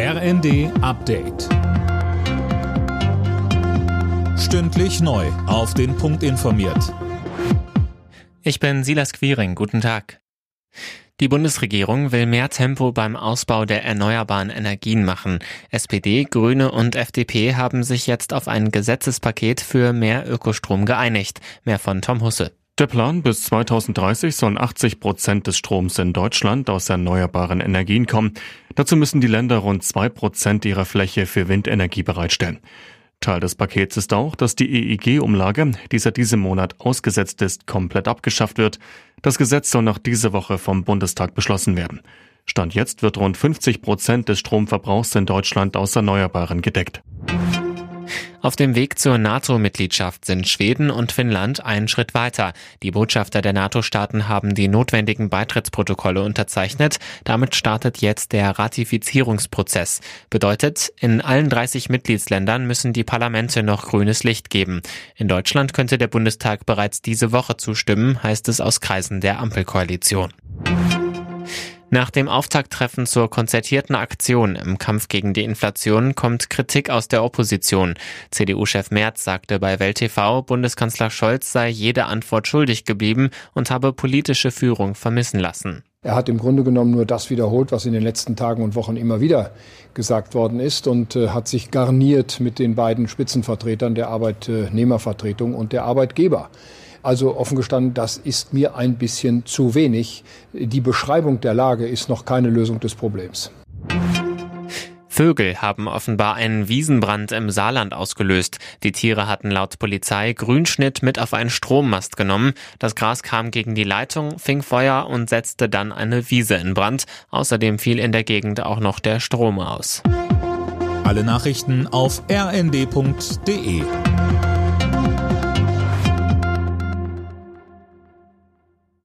RND Update. Stündlich neu. Auf den Punkt informiert. Ich bin Silas Quiring. Guten Tag. Die Bundesregierung will mehr Tempo beim Ausbau der erneuerbaren Energien machen. SPD, Grüne und FDP haben sich jetzt auf ein Gesetzespaket für mehr Ökostrom geeinigt. Mehr von Tom Husse. Der Plan bis 2030 sollen 80 Prozent des Stroms in Deutschland aus erneuerbaren Energien kommen. Dazu müssen die Länder rund zwei Prozent ihrer Fläche für Windenergie bereitstellen. Teil des Pakets ist auch, dass die EEG-Umlage, die seit diesem Monat ausgesetzt ist, komplett abgeschafft wird. Das Gesetz soll noch diese Woche vom Bundestag beschlossen werden. Stand jetzt wird rund 50 Prozent des Stromverbrauchs in Deutschland aus Erneuerbaren gedeckt. Auf dem Weg zur NATO-Mitgliedschaft sind Schweden und Finnland einen Schritt weiter. Die Botschafter der NATO-Staaten haben die notwendigen Beitrittsprotokolle unterzeichnet. Damit startet jetzt der Ratifizierungsprozess. Bedeutet, in allen 30 Mitgliedsländern müssen die Parlamente noch grünes Licht geben. In Deutschland könnte der Bundestag bereits diese Woche zustimmen, heißt es aus Kreisen der Ampelkoalition. Nach dem Auftakttreffen zur konzertierten Aktion im Kampf gegen die Inflation kommt Kritik aus der Opposition. CDU-Chef Merz sagte bei Welt TV, Bundeskanzler Scholz sei jede Antwort schuldig geblieben und habe politische Führung vermissen lassen. Er hat im Grunde genommen nur das wiederholt, was in den letzten Tagen und Wochen immer wieder gesagt worden ist und äh, hat sich garniert mit den beiden Spitzenvertretern der Arbeitnehmervertretung und der Arbeitgeber. Also offen gestanden, das ist mir ein bisschen zu wenig. Die Beschreibung der Lage ist noch keine Lösung des Problems. Vögel haben offenbar einen Wiesenbrand im Saarland ausgelöst. Die Tiere hatten laut Polizei Grünschnitt mit auf einen Strommast genommen. Das Gras kam gegen die Leitung, fing Feuer und setzte dann eine Wiese in Brand. Außerdem fiel in der Gegend auch noch der Strom aus. Alle Nachrichten auf rnd.de